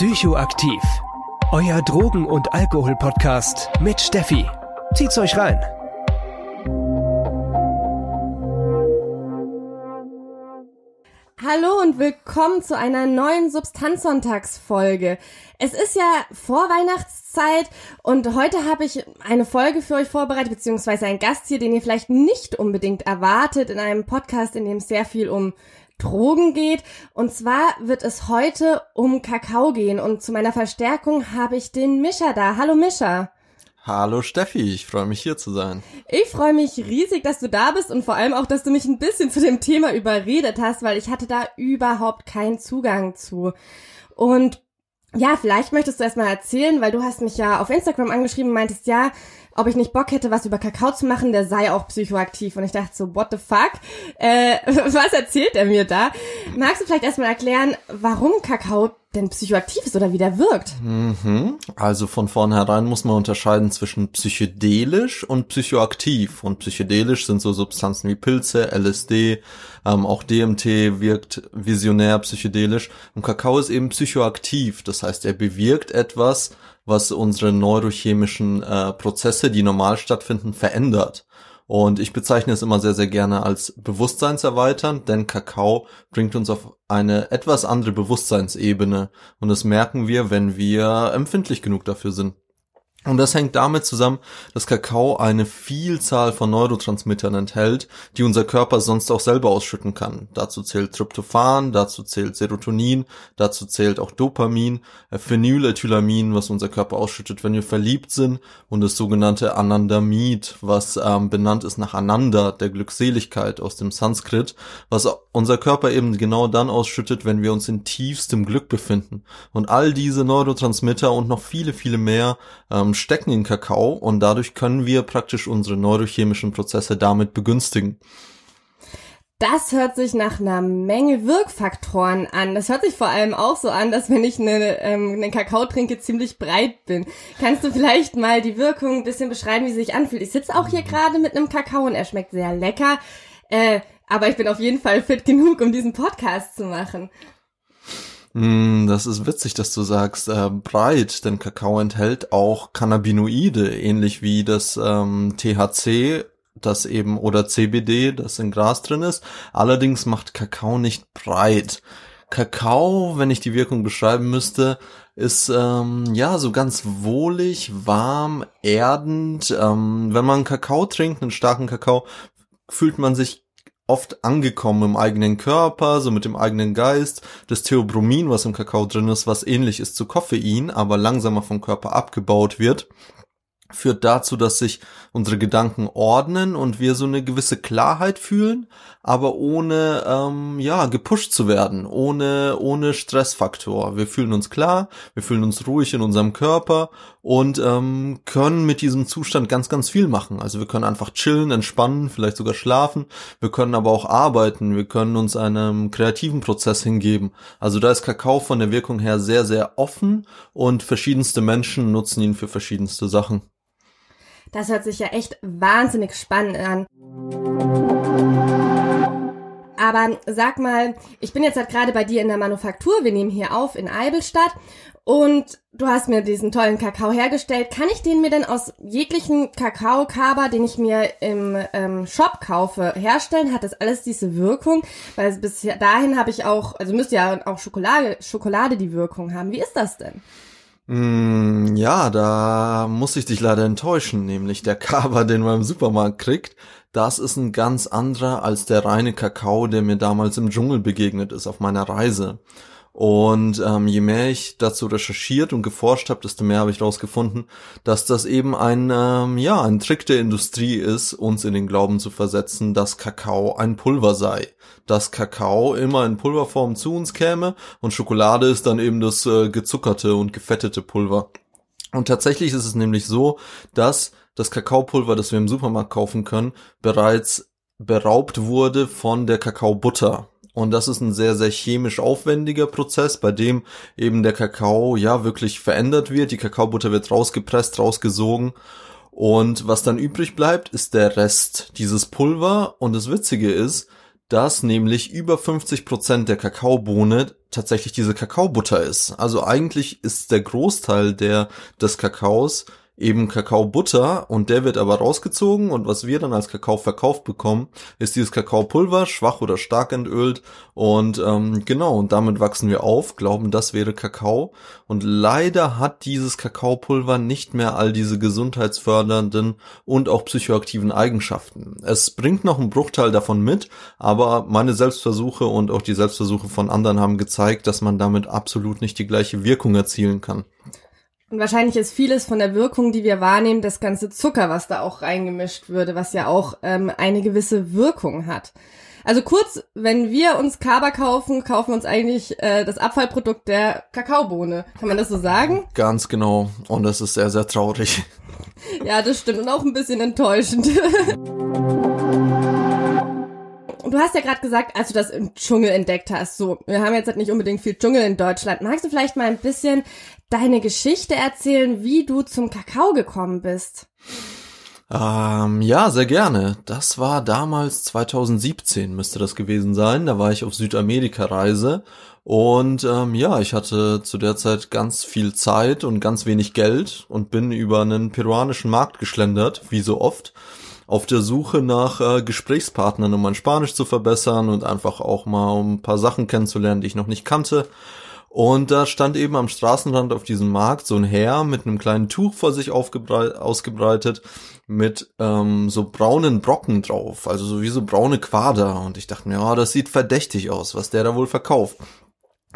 Psychoaktiv. Euer Drogen- und Alkohol-Podcast mit Steffi. Zieht's euch rein. Hallo und willkommen zu einer neuen Substanzsonntagsfolge. Es ist ja Vorweihnachtszeit und heute habe ich eine Folge für euch vorbereitet, beziehungsweise einen Gast hier, den ihr vielleicht nicht unbedingt erwartet in einem Podcast, in dem es sehr viel um Drogen geht. Und zwar wird es heute um Kakao gehen und zu meiner Verstärkung habe ich den Mischa da. Hallo Mischa. Hallo Steffi, ich freue mich hier zu sein. Ich freue mich riesig, dass du da bist und vor allem auch, dass du mich ein bisschen zu dem Thema überredet hast, weil ich hatte da überhaupt keinen Zugang zu. Und ja, vielleicht möchtest du erstmal erzählen, weil du hast mich ja auf Instagram angeschrieben und meintest, ja, ob ich nicht Bock hätte, was über Kakao zu machen, der sei auch psychoaktiv. Und ich dachte so, what the fuck? Äh, was erzählt er mir da? Magst du vielleicht erstmal erklären, warum Kakao denn psychoaktiv ist oder wie der wirkt? Mhm. Also von vornherein muss man unterscheiden zwischen psychedelisch und psychoaktiv. Und psychedelisch sind so Substanzen wie Pilze, LSD, ähm, auch DMT wirkt visionär psychedelisch. Und Kakao ist eben psychoaktiv. Das heißt, er bewirkt etwas, was unsere neurochemischen äh, Prozesse, die normal stattfinden, verändert. Und ich bezeichne es immer sehr, sehr gerne als bewusstseinserweiternd, denn Kakao bringt uns auf eine etwas andere Bewusstseinsebene. Und das merken wir, wenn wir empfindlich genug dafür sind. Und das hängt damit zusammen, dass Kakao eine Vielzahl von Neurotransmittern enthält, die unser Körper sonst auch selber ausschütten kann. Dazu zählt Tryptophan, dazu zählt Serotonin, dazu zählt auch Dopamin, äh, Phenylethylamin, was unser Körper ausschüttet, wenn wir verliebt sind, und das sogenannte Anandamid, was ähm, benannt ist nach Ananda, der Glückseligkeit aus dem Sanskrit, was unser Körper eben genau dann ausschüttet, wenn wir uns in tiefstem Glück befinden. Und all diese Neurotransmitter und noch viele, viele mehr ähm, ähm, stecken in Kakao und dadurch können wir praktisch unsere neurochemischen Prozesse damit begünstigen. Das hört sich nach einer Menge Wirkfaktoren an. Das hört sich vor allem auch so an, dass wenn ich eine, ähm, einen Kakao trinke, ziemlich breit bin. Kannst du vielleicht mal die Wirkung ein bisschen beschreiben, wie sie sich anfühlt? Ich sitze auch hier gerade mit einem Kakao und er schmeckt sehr lecker. Äh, aber ich bin auf jeden Fall fit genug, um diesen Podcast zu machen. Mm, das ist witzig, dass du sagst äh, breit, denn Kakao enthält auch Cannabinoide, ähnlich wie das ähm, THC, das eben oder CBD, das in Gras drin ist. Allerdings macht Kakao nicht breit. Kakao, wenn ich die Wirkung beschreiben müsste, ist ähm, ja so ganz wohlig, warm, erdend. Ähm, wenn man Kakao trinkt, einen starken Kakao, fühlt man sich oft angekommen im eigenen Körper, so mit dem eigenen Geist. Das Theobromin, was im Kakao drin ist, was ähnlich ist zu Koffein, aber langsamer vom Körper abgebaut wird führt dazu, dass sich unsere Gedanken ordnen und wir so eine gewisse Klarheit fühlen, aber ohne ähm, ja gepusht zu werden, ohne ohne Stressfaktor. Wir fühlen uns klar, wir fühlen uns ruhig in unserem Körper und ähm, können mit diesem Zustand ganz ganz viel machen. Also wir können einfach chillen, entspannen, vielleicht sogar schlafen. Wir können aber auch arbeiten. Wir können uns einem kreativen Prozess hingeben. Also da ist Kakao von der Wirkung her sehr sehr offen und verschiedenste Menschen nutzen ihn für verschiedenste Sachen. Das hört sich ja echt wahnsinnig spannend an. Aber sag mal, ich bin jetzt halt gerade bei dir in der Manufaktur. Wir nehmen hier auf in Eibelstadt und du hast mir diesen tollen Kakao hergestellt. Kann ich den mir denn aus jeglichen Kakaokaba, den ich mir im ähm, Shop kaufe, herstellen? Hat das alles diese Wirkung? Weil bis dahin habe ich auch, also müsste ja auch Schokolade, Schokolade die Wirkung haben. Wie ist das denn? Mm, ja, da muss ich dich leider enttäuschen, nämlich der Kaba, den man im Supermarkt kriegt, das ist ein ganz anderer als der reine Kakao, der mir damals im Dschungel begegnet ist auf meiner Reise. Und ähm, je mehr ich dazu recherchiert und geforscht habe, desto mehr habe ich herausgefunden, dass das eben ein ähm, ja ein Trick der Industrie ist, uns in den Glauben zu versetzen, dass Kakao ein Pulver sei, dass Kakao immer in Pulverform zu uns käme und Schokolade ist dann eben das äh, gezuckerte und gefettete Pulver. Und tatsächlich ist es nämlich so, dass das Kakaopulver, das wir im Supermarkt kaufen können, bereits beraubt wurde von der Kakaobutter. Und das ist ein sehr, sehr chemisch aufwendiger Prozess, bei dem eben der Kakao ja wirklich verändert wird. Die Kakaobutter wird rausgepresst, rausgesogen. Und was dann übrig bleibt, ist der Rest, dieses Pulver. Und das Witzige ist, dass nämlich über 50 Prozent der Kakaobohne tatsächlich diese Kakaobutter ist. Also eigentlich ist der Großteil der, des Kakaos eben Kakaobutter und der wird aber rausgezogen und was wir dann als Kakao verkauft bekommen, ist dieses Kakaopulver, schwach oder stark entölt und ähm, genau, und damit wachsen wir auf, glauben, das wäre Kakao und leider hat dieses Kakaopulver nicht mehr all diese gesundheitsfördernden und auch psychoaktiven Eigenschaften. Es bringt noch einen Bruchteil davon mit, aber meine Selbstversuche und auch die Selbstversuche von anderen haben gezeigt, dass man damit absolut nicht die gleiche Wirkung erzielen kann. Und wahrscheinlich ist vieles von der Wirkung, die wir wahrnehmen, das ganze Zucker, was da auch reingemischt würde, was ja auch ähm, eine gewisse Wirkung hat. Also kurz, wenn wir uns Kaba kaufen, kaufen wir uns eigentlich äh, das Abfallprodukt der Kakaobohne. Kann man das so sagen? Ganz genau. Und das ist sehr, sehr traurig. Ja, das stimmt. Und auch ein bisschen enttäuschend. du hast ja gerade gesagt, als du das im Dschungel entdeckt hast, so, wir haben jetzt halt nicht unbedingt viel Dschungel in Deutschland. Magst du vielleicht mal ein bisschen deine Geschichte erzählen, wie du zum Kakao gekommen bist? Ähm, ja, sehr gerne. Das war damals 2017 müsste das gewesen sein. Da war ich auf Südamerika-Reise und ähm, ja, ich hatte zu der Zeit ganz viel Zeit und ganz wenig Geld und bin über einen peruanischen Markt geschlendert, wie so oft auf der Suche nach äh, Gesprächspartnern, um mein Spanisch zu verbessern und einfach auch mal um ein paar Sachen kennenzulernen, die ich noch nicht kannte. Und da stand eben am Straßenrand auf diesem Markt so ein Herr mit einem kleinen Tuch vor sich ausgebreitet, mit ähm, so braunen Brocken drauf, also so wie so braune Quader. Und ich dachte mir, ja, das sieht verdächtig aus, was der da wohl verkauft.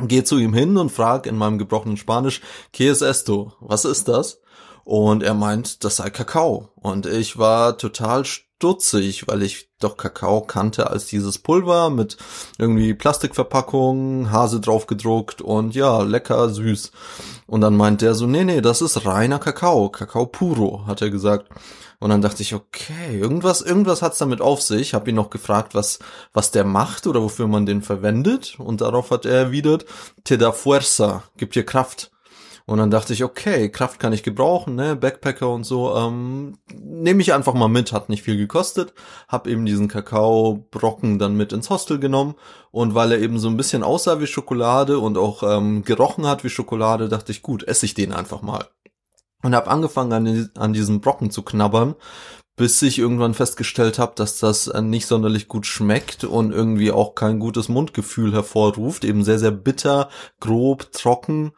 Geh zu ihm hin und frag in meinem gebrochenen Spanisch, ¿Qué es esto? Was ist das? Und er meint, das sei Kakao. Und ich war total stutzig, weil ich doch Kakao kannte als dieses Pulver mit irgendwie Plastikverpackung, Hase drauf gedruckt und ja, lecker süß. Und dann meint der so, nee, nee, das ist reiner Kakao, Kakao puro, hat er gesagt. Und dann dachte ich, okay, irgendwas, irgendwas hat's damit auf sich. Hab ihn noch gefragt, was, was der macht oder wofür man den verwendet. Und darauf hat er erwidert, te da fuerza, gibt dir Kraft. Und dann dachte ich, okay, Kraft kann ich gebrauchen, ne, Backpacker und so, ähm, nehme ich einfach mal mit, hat nicht viel gekostet, hab eben diesen Kakaobrocken dann mit ins Hostel genommen und weil er eben so ein bisschen aussah wie Schokolade und auch ähm, gerochen hat wie Schokolade, dachte ich, gut, esse ich den einfach mal. Und hab angefangen an, an diesem Brocken zu knabbern, bis ich irgendwann festgestellt habe, dass das äh, nicht sonderlich gut schmeckt und irgendwie auch kein gutes Mundgefühl hervorruft, eben sehr, sehr bitter, grob, trocken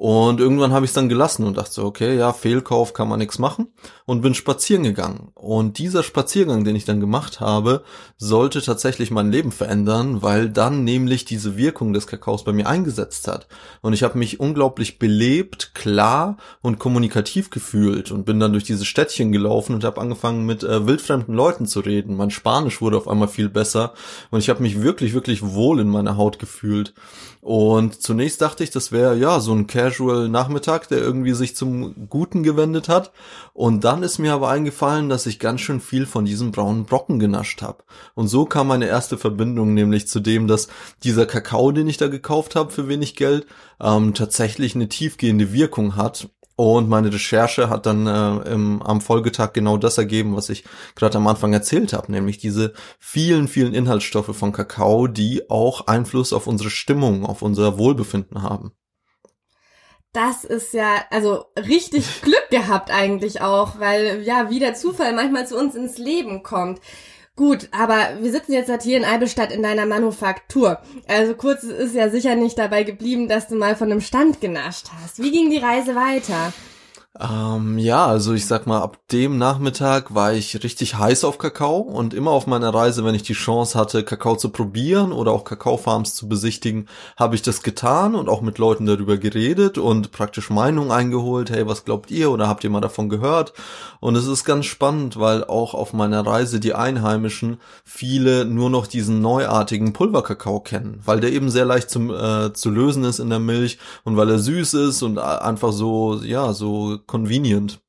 und irgendwann habe ich es dann gelassen und dachte so, okay, ja, Fehlkauf kann man nichts machen und bin spazieren gegangen. Und dieser Spaziergang, den ich dann gemacht habe, sollte tatsächlich mein Leben verändern, weil dann nämlich diese Wirkung des Kakaos bei mir eingesetzt hat. Und ich habe mich unglaublich belebt, klar und kommunikativ gefühlt und bin dann durch diese Städtchen gelaufen und habe angefangen mit äh, wildfremden Leuten zu reden. Mein Spanisch wurde auf einmal viel besser und ich habe mich wirklich, wirklich wohl in meiner Haut gefühlt. Und zunächst dachte ich, das wäre ja so ein Casual Nachmittag, der irgendwie sich zum Guten gewendet hat. Und dann ist mir aber eingefallen, dass ich ganz schön viel von diesem braunen Brocken genascht habe. Und so kam meine erste Verbindung nämlich zu dem, dass dieser Kakao, den ich da gekauft habe für wenig Geld, ähm, tatsächlich eine tiefgehende Wirkung hat und meine Recherche hat dann äh, im, am Folgetag genau das ergeben, was ich gerade am Anfang erzählt habe, nämlich diese vielen, vielen Inhaltsstoffe von Kakao, die auch Einfluss auf unsere Stimmung, auf unser Wohlbefinden haben. Das ist ja, also richtig Glück gehabt eigentlich auch, weil ja, wie der Zufall manchmal zu uns ins Leben kommt. Gut, aber wir sitzen jetzt halt hier in Eibelstadt in deiner Manufaktur. Also kurz ist ja sicher nicht dabei geblieben, dass du mal von einem Stand genascht hast. Wie ging die Reise weiter? Ähm, ja, also ich sag mal, ab dem Nachmittag war ich richtig heiß auf Kakao und immer auf meiner Reise, wenn ich die Chance hatte, Kakao zu probieren oder auch Kakaofarms zu besichtigen, habe ich das getan und auch mit Leuten darüber geredet und praktisch Meinung eingeholt. Hey, was glaubt ihr oder habt ihr mal davon gehört? Und es ist ganz spannend, weil auch auf meiner Reise die Einheimischen viele nur noch diesen neuartigen Pulverkakao kennen, weil der eben sehr leicht zum, äh, zu lösen ist in der Milch und weil er süß ist und einfach so, ja, so convenient.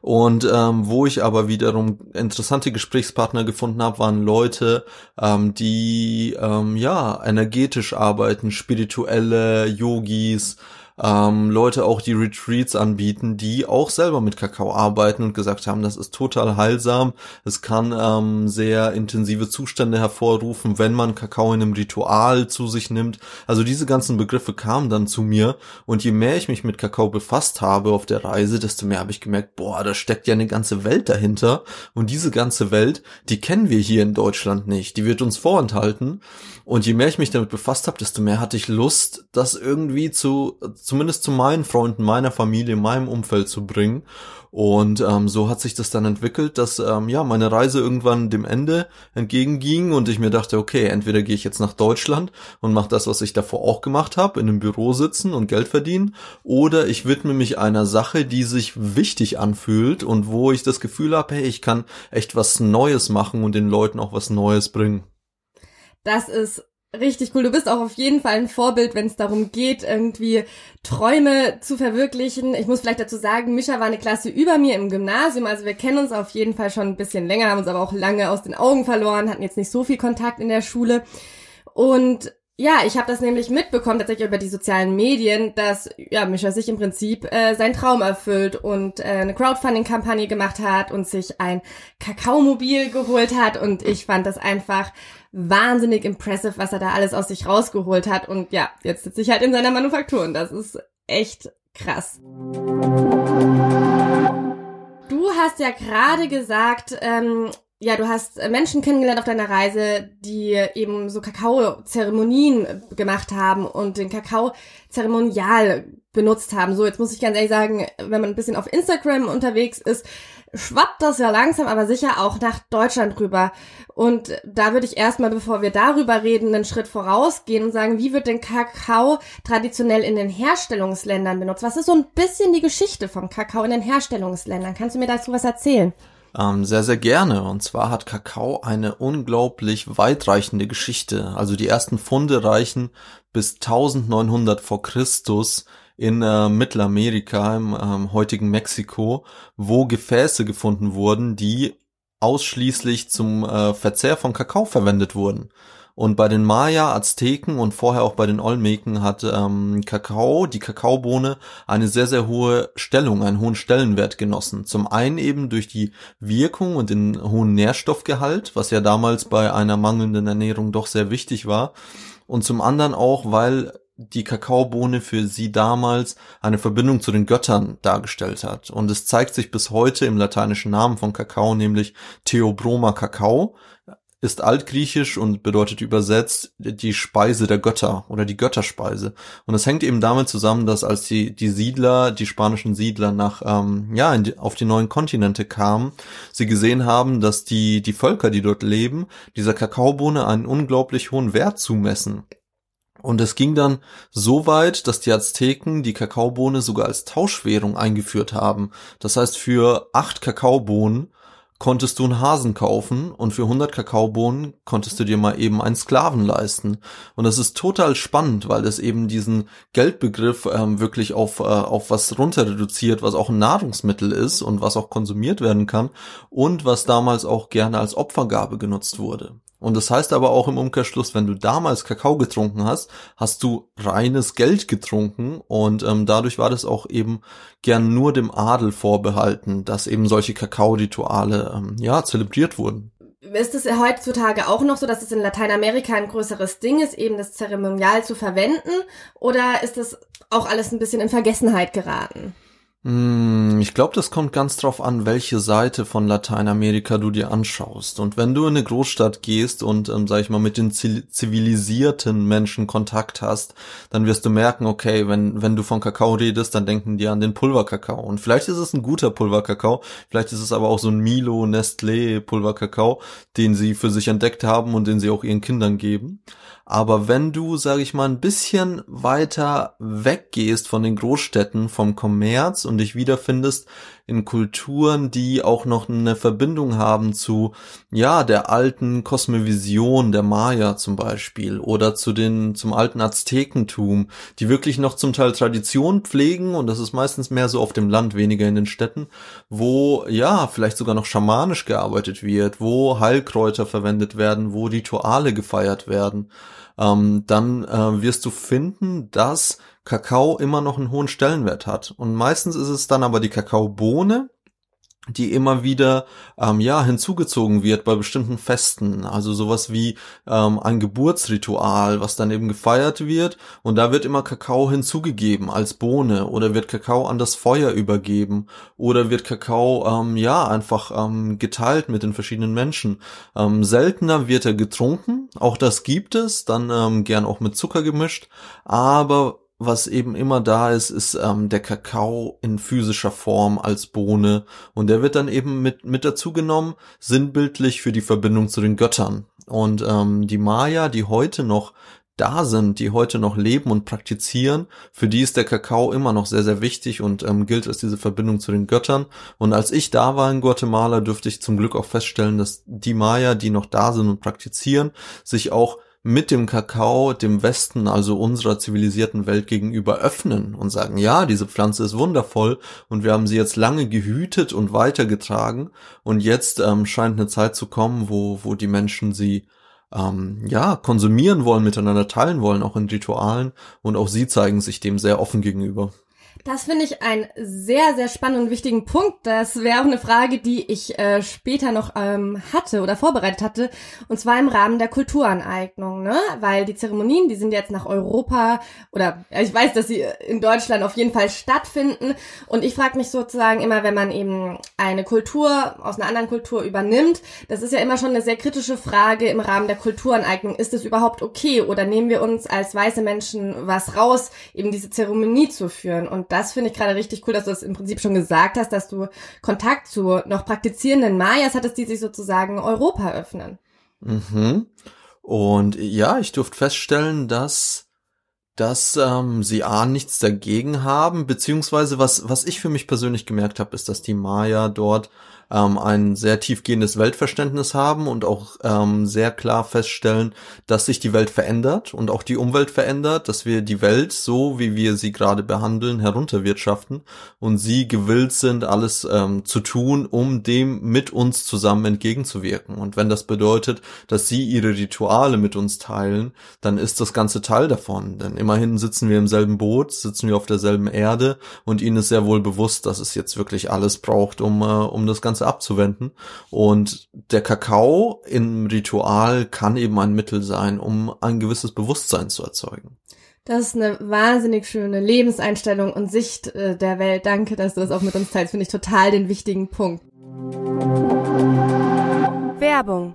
Und ähm, wo ich aber wiederum interessante Gesprächspartner gefunden habe, waren Leute, ähm, die ähm, ja energetisch arbeiten, spirituelle Yogis, ähm, Leute auch die Retreats anbieten, die auch selber mit Kakao arbeiten und gesagt haben, das ist total heilsam. Es kann ähm, sehr intensive Zustände hervorrufen, wenn man Kakao in einem Ritual zu sich nimmt. Also diese ganzen Begriffe kamen dann zu mir und je mehr ich mich mit Kakao befasst habe auf der Reise, desto mehr habe ich gemerkt, boah, da steckt ja eine ganze Welt dahinter und diese ganze Welt, die kennen wir hier in Deutschland nicht. Die wird uns vorenthalten und je mehr ich mich damit befasst habe, desto mehr hatte ich Lust, das irgendwie zu zumindest zu meinen Freunden, meiner Familie, meinem Umfeld zu bringen. Und ähm, so hat sich das dann entwickelt, dass ähm, ja meine Reise irgendwann dem Ende entgegenging und ich mir dachte, okay, entweder gehe ich jetzt nach Deutschland und mache das, was ich davor auch gemacht habe, in einem Büro sitzen und Geld verdienen, oder ich widme mich einer Sache, die sich wichtig anfühlt und wo ich das Gefühl habe, hey, ich kann echt was Neues machen und den Leuten auch was Neues bringen. Das ist richtig cool. Du bist auch auf jeden Fall ein Vorbild, wenn es darum geht, irgendwie Träume zu verwirklichen. Ich muss vielleicht dazu sagen, Mischa war eine Klasse über mir im Gymnasium, also wir kennen uns auf jeden Fall schon ein bisschen länger, haben uns aber auch lange aus den Augen verloren, hatten jetzt nicht so viel Kontakt in der Schule. Und ja, ich habe das nämlich mitbekommen, tatsächlich über die sozialen Medien, dass ja, Mischa sich im Prinzip äh, seinen Traum erfüllt und äh, eine Crowdfunding-Kampagne gemacht hat und sich ein Kakaomobil geholt hat. Und ich fand das einfach wahnsinnig impressive, was er da alles aus sich rausgeholt hat. Und ja, jetzt sitze ich halt in seiner Manufaktur und das ist echt krass. Du hast ja gerade gesagt, ähm, ja, du hast Menschen kennengelernt auf deiner Reise, die eben so Kakao-Zeremonien gemacht haben und den Kakao zeremonial benutzt haben. So, jetzt muss ich ganz ehrlich sagen, wenn man ein bisschen auf Instagram unterwegs ist, schwappt das ja langsam, aber sicher auch nach Deutschland rüber. Und da würde ich erstmal, bevor wir darüber reden, einen Schritt vorausgehen und sagen, wie wird denn Kakao traditionell in den Herstellungsländern benutzt? Was ist so ein bisschen die Geschichte vom Kakao in den Herstellungsländern? Kannst du mir dazu was erzählen? Ähm, sehr, sehr gerne. Und zwar hat Kakao eine unglaublich weitreichende Geschichte. Also die ersten Funde reichen bis 1900 vor Christus in äh, Mittelamerika, im ähm, heutigen Mexiko, wo Gefäße gefunden wurden, die ausschließlich zum äh, Verzehr von Kakao verwendet wurden. Und bei den Maya, Azteken und vorher auch bei den Olmeken hat ähm, Kakao, die Kakaobohne, eine sehr, sehr hohe Stellung, einen hohen Stellenwert genossen. Zum einen eben durch die Wirkung und den hohen Nährstoffgehalt, was ja damals bei einer mangelnden Ernährung doch sehr wichtig war. Und zum anderen auch, weil die Kakaobohne für sie damals eine Verbindung zu den Göttern dargestellt hat. Und es zeigt sich bis heute im lateinischen Namen von Kakao, nämlich Theobroma Kakao, ist altgriechisch und bedeutet übersetzt die Speise der Götter oder die Götterspeise. Und es hängt eben damit zusammen, dass als die, die Siedler, die spanischen Siedler nach, ähm, ja, die, auf die neuen Kontinente kamen, sie gesehen haben, dass die, die Völker, die dort leben, dieser Kakaobohne einen unglaublich hohen Wert zumessen. Und es ging dann so weit, dass die Azteken die Kakaobohne sogar als Tauschwährung eingeführt haben. Das heißt, für acht Kakaobohnen konntest du einen Hasen kaufen und für 100 Kakaobohnen konntest du dir mal eben einen Sklaven leisten. Und das ist total spannend, weil es eben diesen Geldbegriff ähm, wirklich auf, äh, auf was runter reduziert, was auch ein Nahrungsmittel ist und was auch konsumiert werden kann und was damals auch gerne als Opfergabe genutzt wurde. Und das heißt aber auch im Umkehrschluss, wenn du damals Kakao getrunken hast, hast du reines Geld getrunken und ähm, dadurch war das auch eben gern nur dem Adel vorbehalten, dass eben solche Kakao-Rituale ähm, ja zelebriert wurden. Ist es heutzutage auch noch so, dass es in Lateinamerika ein größeres Ding ist, eben das Zeremonial zu verwenden? Oder ist das auch alles ein bisschen in Vergessenheit geraten? Hm, ich glaube, das kommt ganz drauf an, welche Seite von Lateinamerika du dir anschaust. Und wenn du in eine Großstadt gehst und, ähm, sag ich mal, mit den zivilisierten Menschen Kontakt hast, dann wirst du merken, okay, wenn, wenn du von Kakao redest, dann denken die an den Pulverkakao. Und vielleicht ist es ein guter Pulverkakao, vielleicht ist es aber auch so ein Milo, Nestlé Pulverkakao, den sie für sich entdeckt haben und den sie auch ihren Kindern geben. Aber wenn du, sage ich mal, ein bisschen weiter weggehst von den Großstädten, vom Kommerz und dich wiederfindest in Kulturen, die auch noch eine Verbindung haben zu, ja, der alten Kosmovision der Maya zum Beispiel oder zu den, zum alten Aztekentum, die wirklich noch zum Teil Tradition pflegen und das ist meistens mehr so auf dem Land, weniger in den Städten, wo, ja, vielleicht sogar noch schamanisch gearbeitet wird, wo Heilkräuter verwendet werden, wo Rituale gefeiert werden. Ähm, dann äh, wirst du finden, dass Kakao immer noch einen hohen Stellenwert hat. Und meistens ist es dann aber die Kakaobohne, die immer wieder ähm, ja hinzugezogen wird bei bestimmten Festen, also sowas wie ähm, ein Geburtsritual, was dann eben gefeiert wird. Und da wird immer Kakao hinzugegeben als Bohne. Oder wird Kakao an das Feuer übergeben. Oder wird Kakao ähm, ja einfach ähm, geteilt mit den verschiedenen Menschen. Ähm, seltener wird er getrunken, auch das gibt es, dann ähm, gern auch mit Zucker gemischt, aber was eben immer da ist, ist ähm, der Kakao in physischer Form als Bohne und der wird dann eben mit mit dazu genommen, sinnbildlich für die Verbindung zu den Göttern. Und ähm, die Maya, die heute noch da sind, die heute noch leben und praktizieren, für die ist der Kakao immer noch sehr, sehr wichtig und ähm, gilt als diese Verbindung zu den Göttern. Und als ich da war in Guatemala, dürfte ich zum Glück auch feststellen, dass die Maya, die noch da sind und praktizieren, sich auch mit dem Kakao dem Westen, also unserer zivilisierten Welt gegenüber öffnen und sagen, ja, diese Pflanze ist wundervoll und wir haben sie jetzt lange gehütet und weitergetragen und jetzt ähm, scheint eine Zeit zu kommen, wo, wo die Menschen sie ähm, ja, konsumieren wollen, miteinander teilen wollen, auch in Ritualen und auch sie zeigen sich dem sehr offen gegenüber. Das finde ich einen sehr, sehr spannenden und wichtigen Punkt. Das wäre auch eine Frage, die ich äh, später noch ähm, hatte oder vorbereitet hatte. Und zwar im Rahmen der Kulturaneignung, ne? Weil die Zeremonien, die sind jetzt nach Europa oder ja, ich weiß, dass sie in Deutschland auf jeden Fall stattfinden. Und ich frage mich sozusagen immer, wenn man eben eine Kultur aus einer anderen Kultur übernimmt, das ist ja immer schon eine sehr kritische Frage im Rahmen der Kulturaneignung. Ist es überhaupt okay oder nehmen wir uns als weiße Menschen was raus, eben diese Zeremonie zu führen? Und das finde ich gerade richtig cool, dass du das im Prinzip schon gesagt hast, dass du Kontakt zu noch praktizierenden Mayas hattest, die sich sozusagen Europa öffnen. Mhm. Und ja, ich durfte feststellen, dass dass ähm, sie A nichts dagegen haben, beziehungsweise was, was ich für mich persönlich gemerkt habe, ist, dass die Maya dort ähm, ein sehr tiefgehendes Weltverständnis haben und auch ähm, sehr klar feststellen, dass sich die Welt verändert und auch die Umwelt verändert, dass wir die Welt so, wie wir sie gerade behandeln, herunterwirtschaften und sie gewillt sind, alles ähm, zu tun, um dem mit uns zusammen entgegenzuwirken. Und wenn das bedeutet, dass sie ihre Rituale mit uns teilen, dann ist das ganze Teil davon. Denn immerhin sitzen wir im selben Boot, sitzen wir auf derselben Erde und ihnen ist sehr wohl bewusst, dass es jetzt wirklich alles braucht, um, äh, um das Ganze Ganze abzuwenden. Und der Kakao im Ritual kann eben ein Mittel sein, um ein gewisses Bewusstsein zu erzeugen. Das ist eine wahnsinnig schöne Lebenseinstellung und Sicht äh, der Welt. Danke, dass du das auch mit uns teilst. Finde ich total den wichtigen Punkt. Werbung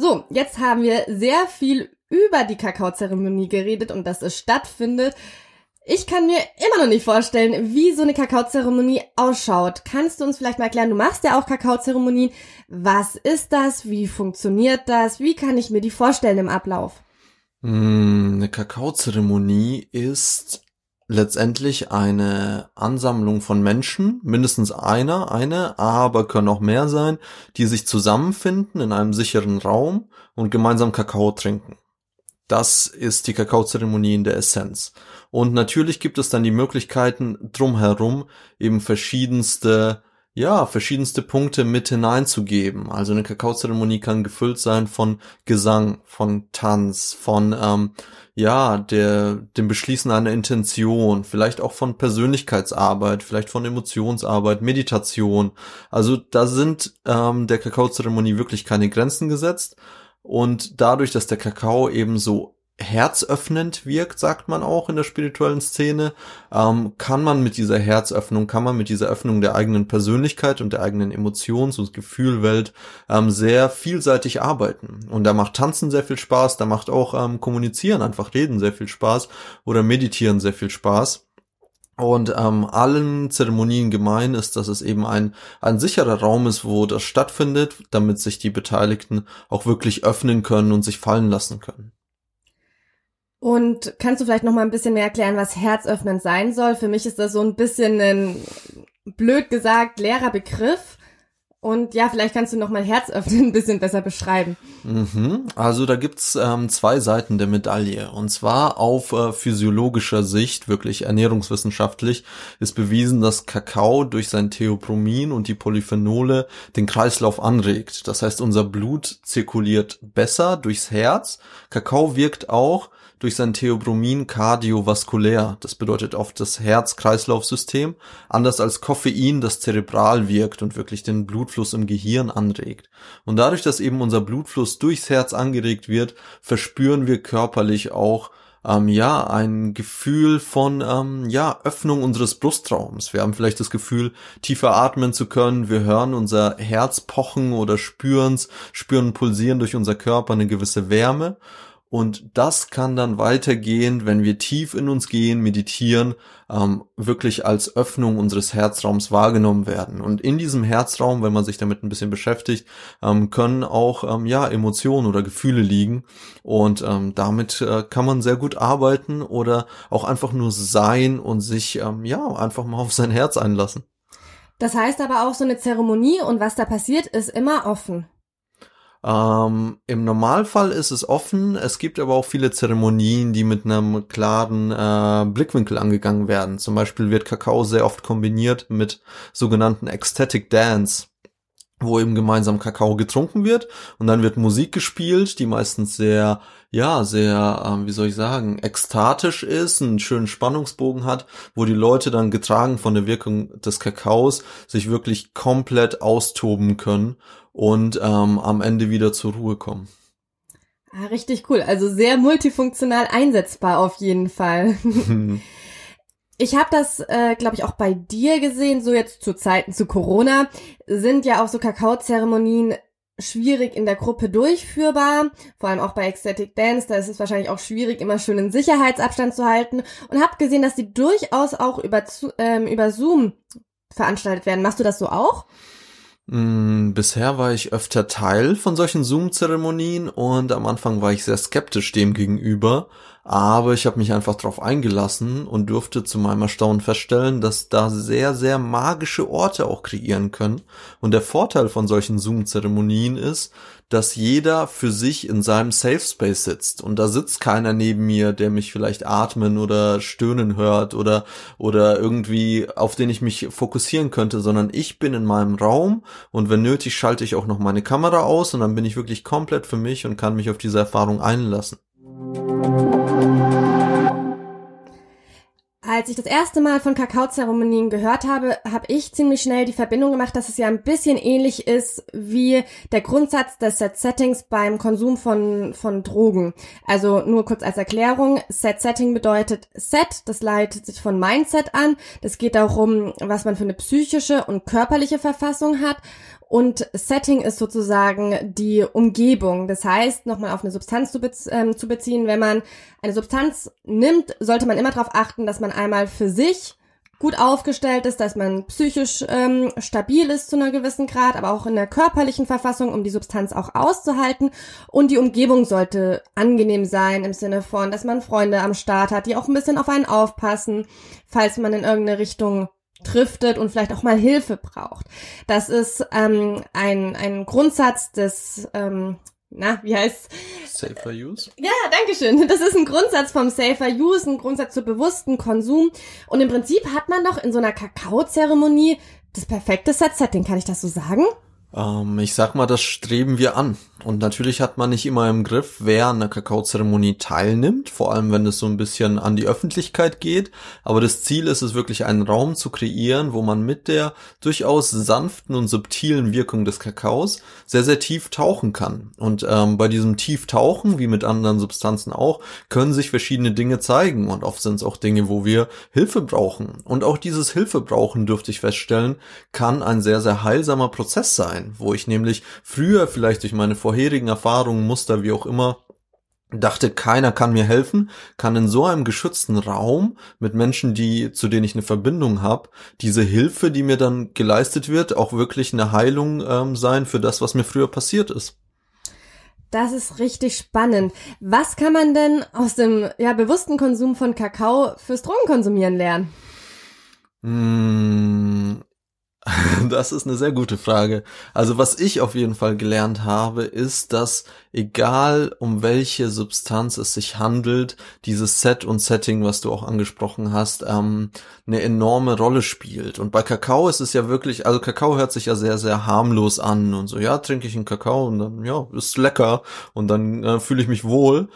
So, jetzt haben wir sehr viel über die Kakaozeremonie geredet und dass es stattfindet. Ich kann mir immer noch nicht vorstellen, wie so eine Kakaozeremonie ausschaut. Kannst du uns vielleicht mal erklären, du machst ja auch Kakaozeremonien. Was ist das? Wie funktioniert das? Wie kann ich mir die vorstellen im Ablauf? Hm, eine Kakaozeremonie ist letztendlich eine Ansammlung von Menschen, mindestens einer, eine, aber können auch mehr sein, die sich zusammenfinden in einem sicheren Raum und gemeinsam Kakao trinken. Das ist die Kakaozeremonie in der Essenz. Und natürlich gibt es dann die Möglichkeiten drumherum eben verschiedenste ja, verschiedenste Punkte mit hineinzugeben. Also eine Kakaozeremonie kann gefüllt sein von Gesang, von Tanz, von ähm, ja, der dem Beschließen einer Intention, vielleicht auch von Persönlichkeitsarbeit, vielleicht von Emotionsarbeit, Meditation. Also da sind ähm, der Kakaozeremonie wirklich keine Grenzen gesetzt. Und dadurch, dass der Kakao eben so herzöffnend wirkt, sagt man auch in der spirituellen Szene, ähm, kann man mit dieser Herzöffnung, kann man mit dieser Öffnung der eigenen Persönlichkeit und der eigenen Emotions- und Gefühlwelt ähm, sehr vielseitig arbeiten. Und da macht Tanzen sehr viel Spaß, da macht auch ähm, Kommunizieren, einfach Reden sehr viel Spaß oder Meditieren sehr viel Spaß. Und ähm, allen Zeremonien gemein ist, dass es eben ein, ein sicherer Raum ist, wo das stattfindet, damit sich die Beteiligten auch wirklich öffnen können und sich fallen lassen können. Und kannst du vielleicht noch mal ein bisschen mehr erklären, was herzöffnend sein soll? Für mich ist das so ein bisschen ein blöd gesagt leerer Begriff. Und ja, vielleicht kannst du noch mal Herzöffnen ein bisschen besser beschreiben. Mhm. Also da gibt's ähm, zwei Seiten der Medaille. Und zwar auf äh, physiologischer Sicht, wirklich ernährungswissenschaftlich, ist bewiesen, dass Kakao durch sein Theopromin und die Polyphenole den Kreislauf anregt. Das heißt, unser Blut zirkuliert besser durchs Herz. Kakao wirkt auch durch sein Theobromin kardiovaskulär. Das bedeutet auf das Herz-Kreislauf-System, anders als Koffein, das zerebral wirkt und wirklich den Blutfluss im Gehirn anregt. Und dadurch, dass eben unser Blutfluss durchs Herz angeregt wird, verspüren wir körperlich auch ähm, ja, ein Gefühl von ähm, ja, Öffnung unseres Brustraums. Wir haben vielleicht das Gefühl, tiefer atmen zu können. Wir hören unser Herz pochen oder spüren's, spüren pulsieren durch unser Körper eine gewisse Wärme. Und das kann dann weitergehen, wenn wir tief in uns gehen, meditieren, ähm, wirklich als Öffnung unseres Herzraums wahrgenommen werden. Und in diesem Herzraum, wenn man sich damit ein bisschen beschäftigt, ähm, können auch ähm, ja Emotionen oder Gefühle liegen. Und ähm, damit äh, kann man sehr gut arbeiten oder auch einfach nur sein und sich ähm, ja einfach mal auf sein Herz einlassen. Das heißt aber auch so eine Zeremonie und was da passiert, ist immer offen. Ähm, Im Normalfall ist es offen. Es gibt aber auch viele Zeremonien, die mit einem klaren äh, Blickwinkel angegangen werden. Zum Beispiel wird Kakao sehr oft kombiniert mit sogenannten Ecstatic Dance wo eben gemeinsam Kakao getrunken wird und dann wird Musik gespielt, die meistens sehr, ja, sehr, ähm, wie soll ich sagen, ekstatisch ist, einen schönen Spannungsbogen hat, wo die Leute dann getragen von der Wirkung des Kakaos sich wirklich komplett austoben können und ähm, am Ende wieder zur Ruhe kommen. Ah, richtig cool. Also sehr multifunktional einsetzbar auf jeden Fall. Ich habe das, äh, glaube ich, auch bei dir gesehen, so jetzt zu Zeiten zu Corona, sind ja auch so Kakaozeremonien schwierig in der Gruppe durchführbar, vor allem auch bei Ecstatic Dance, da ist es wahrscheinlich auch schwierig, immer schön einen Sicherheitsabstand zu halten und habe gesehen, dass die durchaus auch über, ähm, über Zoom veranstaltet werden. Machst du das so auch? Mm, bisher war ich öfter Teil von solchen Zoom-Zeremonien und am Anfang war ich sehr skeptisch dem gegenüber, aber ich habe mich einfach darauf eingelassen und durfte zu meinem Erstaunen feststellen, dass da sehr, sehr magische Orte auch kreieren können. Und der Vorteil von solchen Zoom-Zeremonien ist, dass jeder für sich in seinem Safe Space sitzt und da sitzt keiner neben mir, der mich vielleicht atmen oder stöhnen hört oder oder irgendwie auf den ich mich fokussieren könnte, sondern ich bin in meinem Raum und wenn nötig schalte ich auch noch meine Kamera aus und dann bin ich wirklich komplett für mich und kann mich auf diese Erfahrung einlassen. Als ich das erste Mal von Kakaozeremonien gehört habe, habe ich ziemlich schnell die Verbindung gemacht, dass es ja ein bisschen ähnlich ist wie der Grundsatz des Set-Settings beim Konsum von, von Drogen. Also nur kurz als Erklärung, Set-Setting bedeutet Set, das leitet sich von Mindset an. Das geht darum, was man für eine psychische und körperliche Verfassung hat. Und Setting ist sozusagen die Umgebung. Das heißt, nochmal auf eine Substanz zu, bez ähm, zu beziehen, wenn man eine Substanz nimmt, sollte man immer darauf achten, dass man einmal für sich gut aufgestellt ist, dass man psychisch ähm, stabil ist zu einer gewissen Grad, aber auch in der körperlichen Verfassung, um die Substanz auch auszuhalten. Und die Umgebung sollte angenehm sein im Sinne von, dass man Freunde am Start hat, die auch ein bisschen auf einen aufpassen, falls man in irgendeine Richtung driftet und vielleicht auch mal Hilfe braucht. Das ist ähm, ein, ein Grundsatz des ähm, na, wie heißt Safer Use? Ja, danke schön. Das ist ein Grundsatz vom Safer Use, ein Grundsatz zu bewussten Konsum. Und im Prinzip hat man doch in so einer Kakaozeremonie das perfekte Set-Setting, kann ich das so sagen? Ähm, ich sag mal, das streben wir an. Und natürlich hat man nicht immer im Griff, wer an der Kakaozeremonie teilnimmt, vor allem wenn es so ein bisschen an die Öffentlichkeit geht. Aber das Ziel ist es wirklich, einen Raum zu kreieren, wo man mit der durchaus sanften und subtilen Wirkung des Kakaos sehr, sehr tief tauchen kann. Und ähm, bei diesem Tieftauchen, wie mit anderen Substanzen auch, können sich verschiedene Dinge zeigen. Und oft sind es auch Dinge, wo wir Hilfe brauchen. Und auch dieses Hilfe brauchen, dürfte ich feststellen, kann ein sehr, sehr heilsamer Prozess sein, wo ich nämlich früher vielleicht durch meine vorherigen Erfahrungen, Muster, wie auch immer, dachte, keiner kann mir helfen, kann in so einem geschützten Raum mit Menschen, die zu denen ich eine Verbindung habe, diese Hilfe, die mir dann geleistet wird, auch wirklich eine Heilung ähm, sein für das, was mir früher passiert ist. Das ist richtig spannend. Was kann man denn aus dem ja, bewussten Konsum von Kakao fürs Drogenkonsumieren lernen? Mmh, Das ist eine sehr gute Frage. Also was ich auf jeden Fall gelernt habe, ist, dass egal um welche Substanz es sich handelt, dieses Set und Setting, was du auch angesprochen hast, ähm, eine enorme Rolle spielt. Und bei Kakao ist es ja wirklich, also Kakao hört sich ja sehr, sehr harmlos an und so, ja, trinke ich einen Kakao und dann, ja, ist lecker und dann äh, fühle ich mich wohl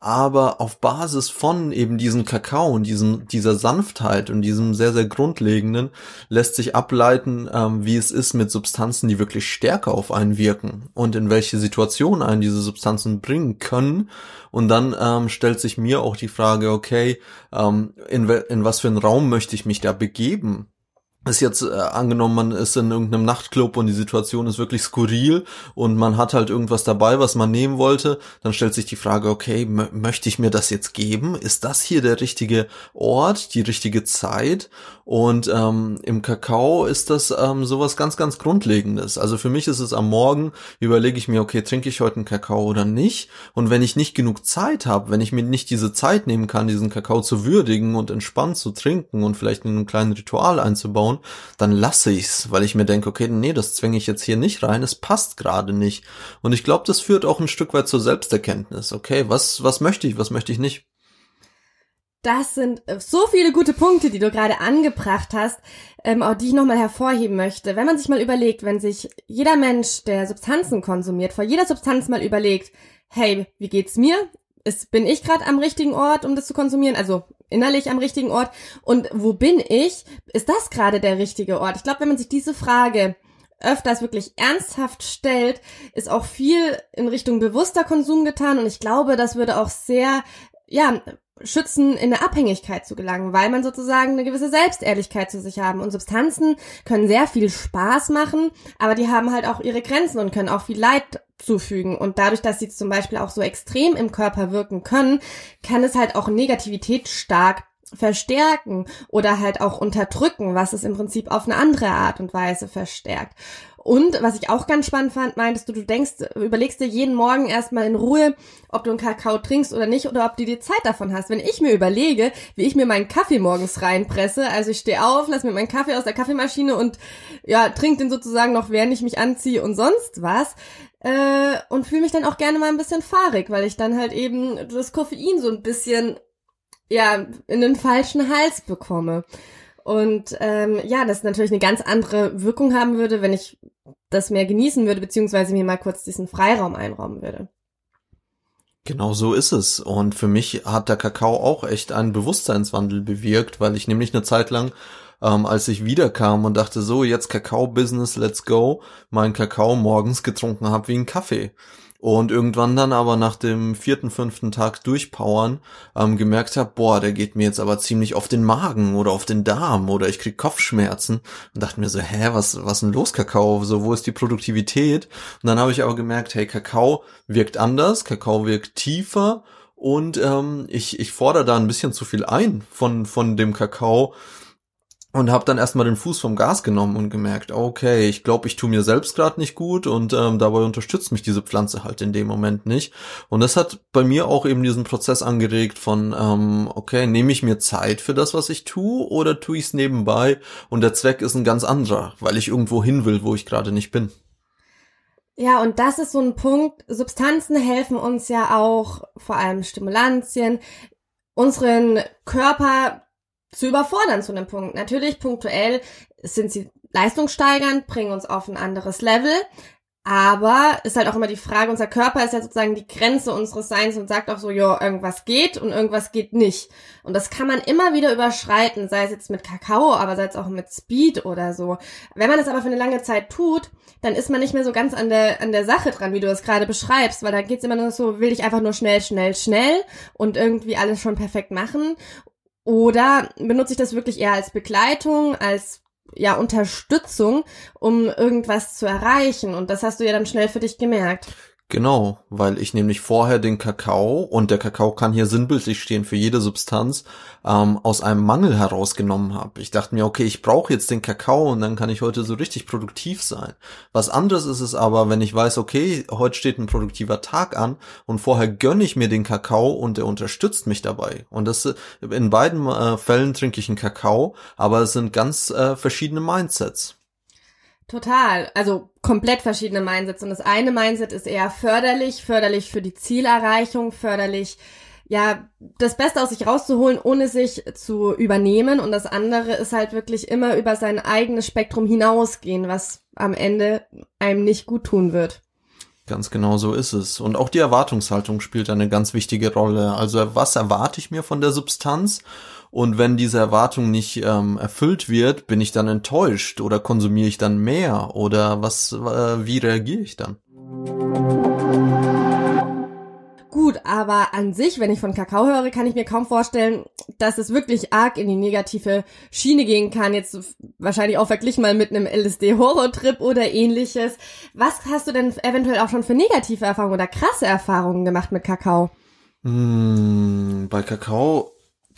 aber auf Basis von eben diesem Kakao und diesem, dieser Sanftheit und diesem sehr, sehr grundlegenden lässt sich ableiten, ähm, wie es ist mit Substanzen, die wirklich stärker auf einen wirken und in welche Situation einen diese Substanzen bringen können. Und dann ähm, stellt sich mir auch die Frage, okay, ähm, in, in was für einen Raum möchte ich mich da begeben? Ist jetzt äh, angenommen, man ist in irgendeinem Nachtclub und die Situation ist wirklich skurril und man hat halt irgendwas dabei, was man nehmen wollte, dann stellt sich die Frage, okay, möchte ich mir das jetzt geben? Ist das hier der richtige Ort, die richtige Zeit? Und ähm, im Kakao ist das ähm, sowas ganz, ganz Grundlegendes. Also für mich ist es am Morgen, überlege ich mir, okay, trinke ich heute einen Kakao oder nicht? Und wenn ich nicht genug Zeit habe, wenn ich mir nicht diese Zeit nehmen kann, diesen Kakao zu würdigen und entspannt zu trinken und vielleicht in einem kleinen Ritual einzubauen, dann lasse ich's, weil ich mir denke, okay, nee, das zwänge ich jetzt hier nicht rein, es passt gerade nicht. Und ich glaube, das führt auch ein Stück weit zur Selbsterkenntnis. Okay, was, was möchte ich, was möchte ich nicht? Das sind äh, so viele gute Punkte, die du gerade angebracht hast, ähm, auch die ich nochmal hervorheben möchte. Wenn man sich mal überlegt, wenn sich jeder Mensch, der Substanzen konsumiert, vor jeder Substanz mal überlegt, hey, wie geht's mir? Ist, bin ich gerade am richtigen Ort, um das zu konsumieren? Also innerlich am richtigen Ort? Und wo bin ich? Ist das gerade der richtige Ort? Ich glaube, wenn man sich diese Frage öfters wirklich ernsthaft stellt, ist auch viel in Richtung bewusster Konsum getan und ich glaube, das würde auch sehr ja, schützen, in eine Abhängigkeit zu gelangen, weil man sozusagen eine gewisse Selbstehrlichkeit zu sich haben. Und Substanzen können sehr viel Spaß machen, aber die haben halt auch ihre Grenzen und können auch viel Leid zufügen. Und dadurch, dass sie zum Beispiel auch so extrem im Körper wirken können, kann es halt auch Negativität stark verstärken oder halt auch unterdrücken, was es im Prinzip auf eine andere Art und Weise verstärkt. Und was ich auch ganz spannend fand, meintest du, du denkst, überlegst dir jeden Morgen erstmal in Ruhe, ob du einen Kakao trinkst oder nicht oder ob du dir Zeit davon hast. Wenn ich mir überlege, wie ich mir meinen Kaffee morgens reinpresse, also ich stehe auf, lass mir meinen Kaffee aus der Kaffeemaschine und ja, trink den sozusagen noch, während ich mich anziehe und sonst was, äh, und fühle mich dann auch gerne mal ein bisschen fahrig, weil ich dann halt eben das Koffein so ein bisschen ja in den falschen Hals bekomme. Und ähm, ja, das natürlich eine ganz andere Wirkung haben würde, wenn ich das mehr genießen würde, beziehungsweise mir mal kurz diesen Freiraum einräumen würde. Genau so ist es. Und für mich hat der Kakao auch echt einen Bewusstseinswandel bewirkt, weil ich nämlich eine Zeit lang, ähm, als ich wiederkam und dachte, so, jetzt Kakao-Business, let's go, meinen Kakao morgens getrunken habe wie ein Kaffee und irgendwann dann aber nach dem vierten, fünften Tag durchpowern ähm, gemerkt habe, boah, der geht mir jetzt aber ziemlich auf den Magen oder auf den Darm oder ich krieg Kopfschmerzen und dachte mir so, hä, was was denn los Kakao? So, wo ist die Produktivität? Und dann habe ich aber gemerkt, hey, Kakao wirkt anders, Kakao wirkt tiefer und ähm, ich ich fordere da ein bisschen zu viel ein von von dem Kakao und habe dann erstmal den Fuß vom Gas genommen und gemerkt, okay, ich glaube, ich tue mir selbst gerade nicht gut und ähm, dabei unterstützt mich diese Pflanze halt in dem Moment nicht. Und das hat bei mir auch eben diesen Prozess angeregt von, ähm, okay, nehme ich mir Zeit für das, was ich tue oder tue ich es nebenbei und der Zweck ist ein ganz anderer, weil ich irgendwo hin will, wo ich gerade nicht bin. Ja, und das ist so ein Punkt. Substanzen helfen uns ja auch, vor allem Stimulantien, unseren Körper zu überfordern zu einem Punkt. Natürlich punktuell sind sie leistungssteigernd, bringen uns auf ein anderes Level, aber ist halt auch immer die Frage, unser Körper ist ja sozusagen die Grenze unseres Seins und sagt auch so, ja, irgendwas geht und irgendwas geht nicht. Und das kann man immer wieder überschreiten, sei es jetzt mit Kakao, aber sei es auch mit Speed oder so. Wenn man das aber für eine lange Zeit tut, dann ist man nicht mehr so ganz an der, an der Sache dran, wie du es gerade beschreibst, weil da geht's immer nur so, will ich einfach nur schnell, schnell, schnell und irgendwie alles schon perfekt machen. Oder benutze ich das wirklich eher als Begleitung, als ja, Unterstützung, um irgendwas zu erreichen. Und das hast du ja dann schnell für dich gemerkt. Genau, weil ich nämlich vorher den Kakao, und der Kakao kann hier sinnbildlich stehen für jede Substanz, ähm, aus einem Mangel herausgenommen habe. Ich dachte mir, okay, ich brauche jetzt den Kakao und dann kann ich heute so richtig produktiv sein. Was anderes ist es aber, wenn ich weiß, okay, heute steht ein produktiver Tag an und vorher gönne ich mir den Kakao und er unterstützt mich dabei. Und das in beiden äh, Fällen trinke ich einen Kakao, aber es sind ganz äh, verschiedene Mindsets. Total. Also komplett verschiedene Mindsets. Und das eine Mindset ist eher förderlich, förderlich für die Zielerreichung, förderlich, ja, das Beste aus sich rauszuholen, ohne sich zu übernehmen. Und das andere ist halt wirklich immer über sein eigenes Spektrum hinausgehen, was am Ende einem nicht gut tun wird. Ganz genau so ist es. Und auch die Erwartungshaltung spielt eine ganz wichtige Rolle. Also was erwarte ich mir von der Substanz? Und wenn diese Erwartung nicht ähm, erfüllt wird, bin ich dann enttäuscht oder konsumiere ich dann mehr oder was, äh, wie reagiere ich dann? Gut, aber an sich, wenn ich von Kakao höre, kann ich mir kaum vorstellen, dass es wirklich arg in die negative Schiene gehen kann. Jetzt wahrscheinlich auch verglichen mal mit einem LSD-Horror-Trip oder ähnliches. Was hast du denn eventuell auch schon für negative Erfahrungen oder krasse Erfahrungen gemacht mit Kakao? Hm, bei Kakao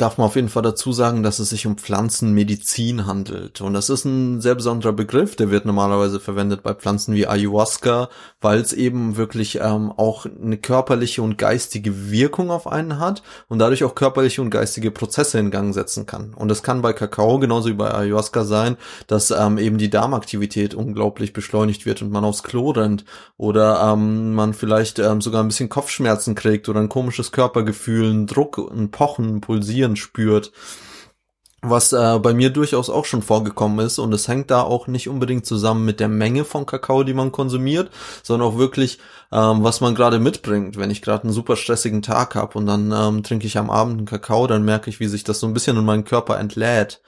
darf man auf jeden Fall dazu sagen, dass es sich um Pflanzenmedizin handelt. Und das ist ein sehr besonderer Begriff, der wird normalerweise verwendet bei Pflanzen wie Ayahuasca, weil es eben wirklich ähm, auch eine körperliche und geistige Wirkung auf einen hat und dadurch auch körperliche und geistige Prozesse in Gang setzen kann. Und das kann bei Kakao genauso wie bei Ayahuasca sein, dass ähm, eben die Darmaktivität unglaublich beschleunigt wird und man aufs Klo rennt oder ähm, man vielleicht ähm, sogar ein bisschen Kopfschmerzen kriegt oder ein komisches Körpergefühl, ein Druck, ein Pochen, ein Pulsieren Frustrieren spürt. Was äh, bei mir durchaus auch schon vorgekommen ist und es hängt da auch nicht unbedingt zusammen mit der Menge von Kakao, die man konsumiert, sondern auch wirklich, ähm, was man gerade mitbringt. Wenn ich gerade einen super stressigen Tag habe und dann ähm, trinke ich am Abend einen Kakao, dann merke ich, wie sich das so ein bisschen in meinen Körper entlädt.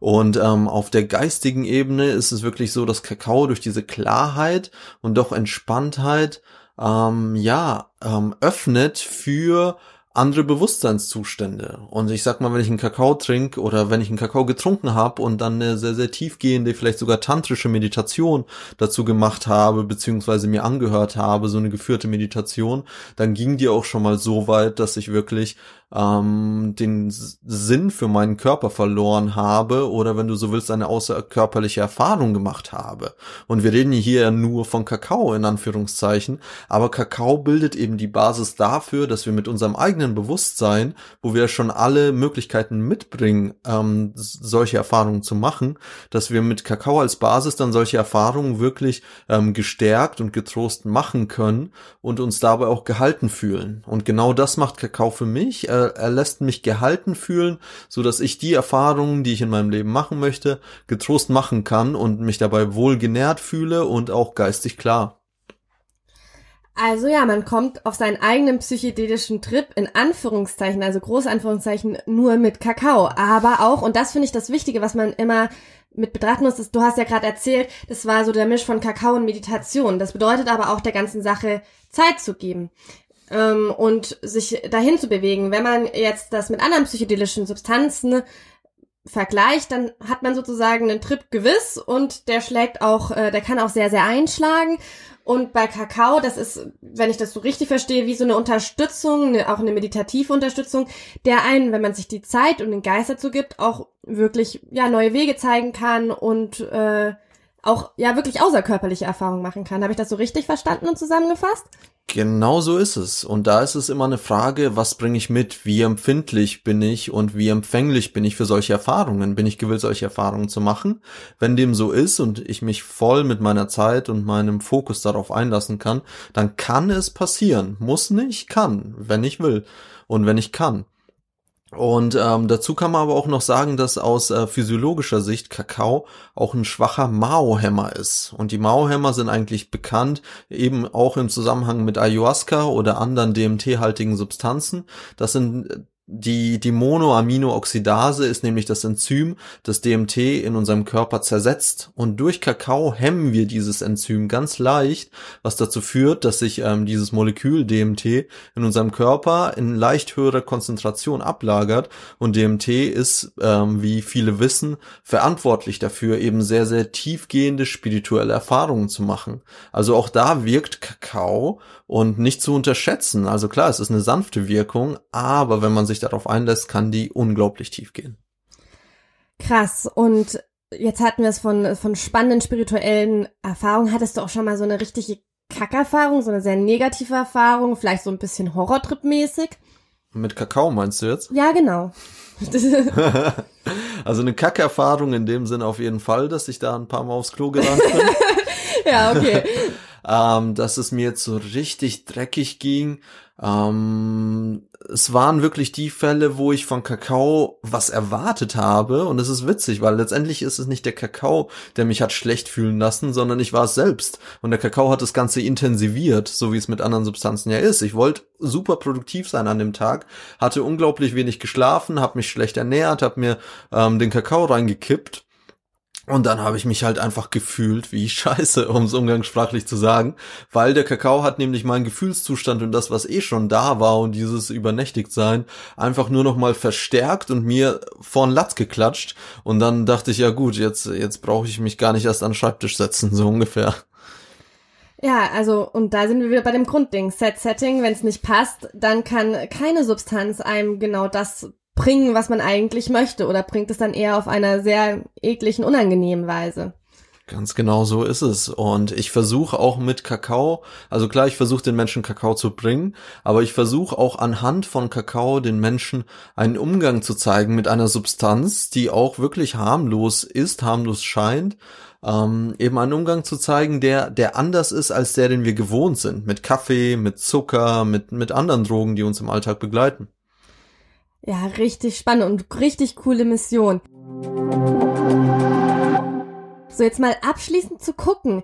Und ähm, auf der geistigen Ebene ist es wirklich so, dass Kakao durch diese Klarheit und doch Entspanntheit ähm, ja ähm, öffnet für andere Bewusstseinszustände. Und ich sag mal, wenn ich einen Kakao trinke oder wenn ich einen Kakao getrunken habe und dann eine sehr, sehr tiefgehende, vielleicht sogar tantrische Meditation dazu gemacht habe, beziehungsweise mir angehört habe, so eine geführte Meditation, dann ging die auch schon mal so weit, dass ich wirklich ähm, den Sinn für meinen Körper verloren habe oder wenn du so willst, eine außerkörperliche Erfahrung gemacht habe. Und wir reden hier ja nur von Kakao in Anführungszeichen, aber Kakao bildet eben die Basis dafür, dass wir mit unserem eigenen Bewusstsein, wo wir schon alle Möglichkeiten mitbringen, ähm, solche Erfahrungen zu machen, dass wir mit Kakao als Basis dann solche Erfahrungen wirklich ähm, gestärkt und getrost machen können und uns dabei auch gehalten fühlen. Und genau das macht Kakao für mich. Äh, er, lässt mich gehalten fühlen, so dass ich die Erfahrungen, die ich in meinem Leben machen möchte, getrost machen kann und mich dabei wohl genährt fühle und auch geistig klar. Also ja, man kommt auf seinen eigenen psychedelischen Trip in Anführungszeichen, also große Anführungszeichen, nur mit Kakao. Aber auch, und das finde ich das Wichtige, was man immer mit betrachten muss, ist, du hast ja gerade erzählt, das war so der Misch von Kakao und Meditation. Das bedeutet aber auch der ganzen Sache Zeit zu geben ähm, und sich dahin zu bewegen. Wenn man jetzt das mit anderen psychedelischen Substanzen vergleicht, dann hat man sozusagen einen Trip gewiss und der schlägt auch, äh, der kann auch sehr, sehr einschlagen. Und bei Kakao, das ist, wenn ich das so richtig verstehe, wie so eine Unterstützung, eine, auch eine meditative Unterstützung, der einen, wenn man sich die Zeit und den Geist dazu gibt, auch wirklich ja neue Wege zeigen kann und äh, auch ja wirklich außerkörperliche Erfahrungen machen kann. Habe ich das so richtig verstanden und zusammengefasst? Genau so ist es. Und da ist es immer eine Frage, was bringe ich mit? Wie empfindlich bin ich und wie empfänglich bin ich für solche Erfahrungen? Bin ich gewillt, solche Erfahrungen zu machen? Wenn dem so ist und ich mich voll mit meiner Zeit und meinem Fokus darauf einlassen kann, dann kann es passieren. Muss nicht, kann, wenn ich will und wenn ich kann. Und ähm, dazu kann man aber auch noch sagen, dass aus äh, physiologischer Sicht Kakao auch ein schwacher Mao-Hämmer ist. Und die Mao-Hämmer sind eigentlich bekannt, eben auch im Zusammenhang mit Ayahuasca oder anderen DMT-haltigen Substanzen. Das sind die, die Monoaminooxidase ist nämlich das Enzym, das DMT in unserem Körper zersetzt. Und durch Kakao hemmen wir dieses Enzym ganz leicht, was dazu führt, dass sich ähm, dieses Molekül DMT in unserem Körper in leicht höherer Konzentration ablagert. Und DMT ist, ähm, wie viele wissen, verantwortlich dafür, eben sehr, sehr tiefgehende spirituelle Erfahrungen zu machen. Also auch da wirkt Kakao und nicht zu unterschätzen. Also klar, es ist eine sanfte Wirkung, aber wenn man sich darauf einlässt, kann die unglaublich tief gehen. Krass. Und jetzt hatten wir es von, von spannenden spirituellen Erfahrungen. Hattest du auch schon mal so eine richtige Kackerfahrung, so eine sehr negative Erfahrung, vielleicht so ein bisschen Horrortrip-mäßig? Mit Kakao meinst du jetzt? Ja, genau. also eine Kackerfahrung in dem Sinne auf jeden Fall, dass ich da ein paar Mal aufs Klo gerannt bin. ja, okay. ähm, dass es mir jetzt so richtig dreckig ging. Ähm, es waren wirklich die Fälle, wo ich von Kakao was erwartet habe. Und es ist witzig, weil letztendlich ist es nicht der Kakao, der mich hat schlecht fühlen lassen, sondern ich war es selbst. Und der Kakao hat das Ganze intensiviert, so wie es mit anderen Substanzen ja ist. Ich wollte super produktiv sein an dem Tag, hatte unglaublich wenig geschlafen, habe mich schlecht ernährt, habe mir ähm, den Kakao reingekippt und dann habe ich mich halt einfach gefühlt wie Scheiße, um es umgangssprachlich zu sagen, weil der Kakao hat nämlich meinen Gefühlszustand und das, was eh schon da war und dieses Übernächtigtsein, einfach nur noch mal verstärkt und mir vorn Latz geklatscht. Und dann dachte ich, ja gut, jetzt, jetzt brauche ich mich gar nicht erst an den Schreibtisch setzen, so ungefähr. Ja, also, und da sind wir wieder bei dem Grundding. Set-Setting, wenn es nicht passt, dann kann keine Substanz einem genau das bringen, was man eigentlich möchte, oder bringt es dann eher auf einer sehr ekligen, unangenehmen Weise? Ganz genau so ist es. Und ich versuche auch mit Kakao, also klar, ich versuche den Menschen Kakao zu bringen, aber ich versuche auch anhand von Kakao den Menschen einen Umgang zu zeigen mit einer Substanz, die auch wirklich harmlos ist, harmlos scheint, ähm, eben einen Umgang zu zeigen, der, der anders ist als der, den wir gewohnt sind. Mit Kaffee, mit Zucker, mit, mit anderen Drogen, die uns im Alltag begleiten. Ja, richtig spannend und richtig coole Mission. So, jetzt mal abschließend zu gucken.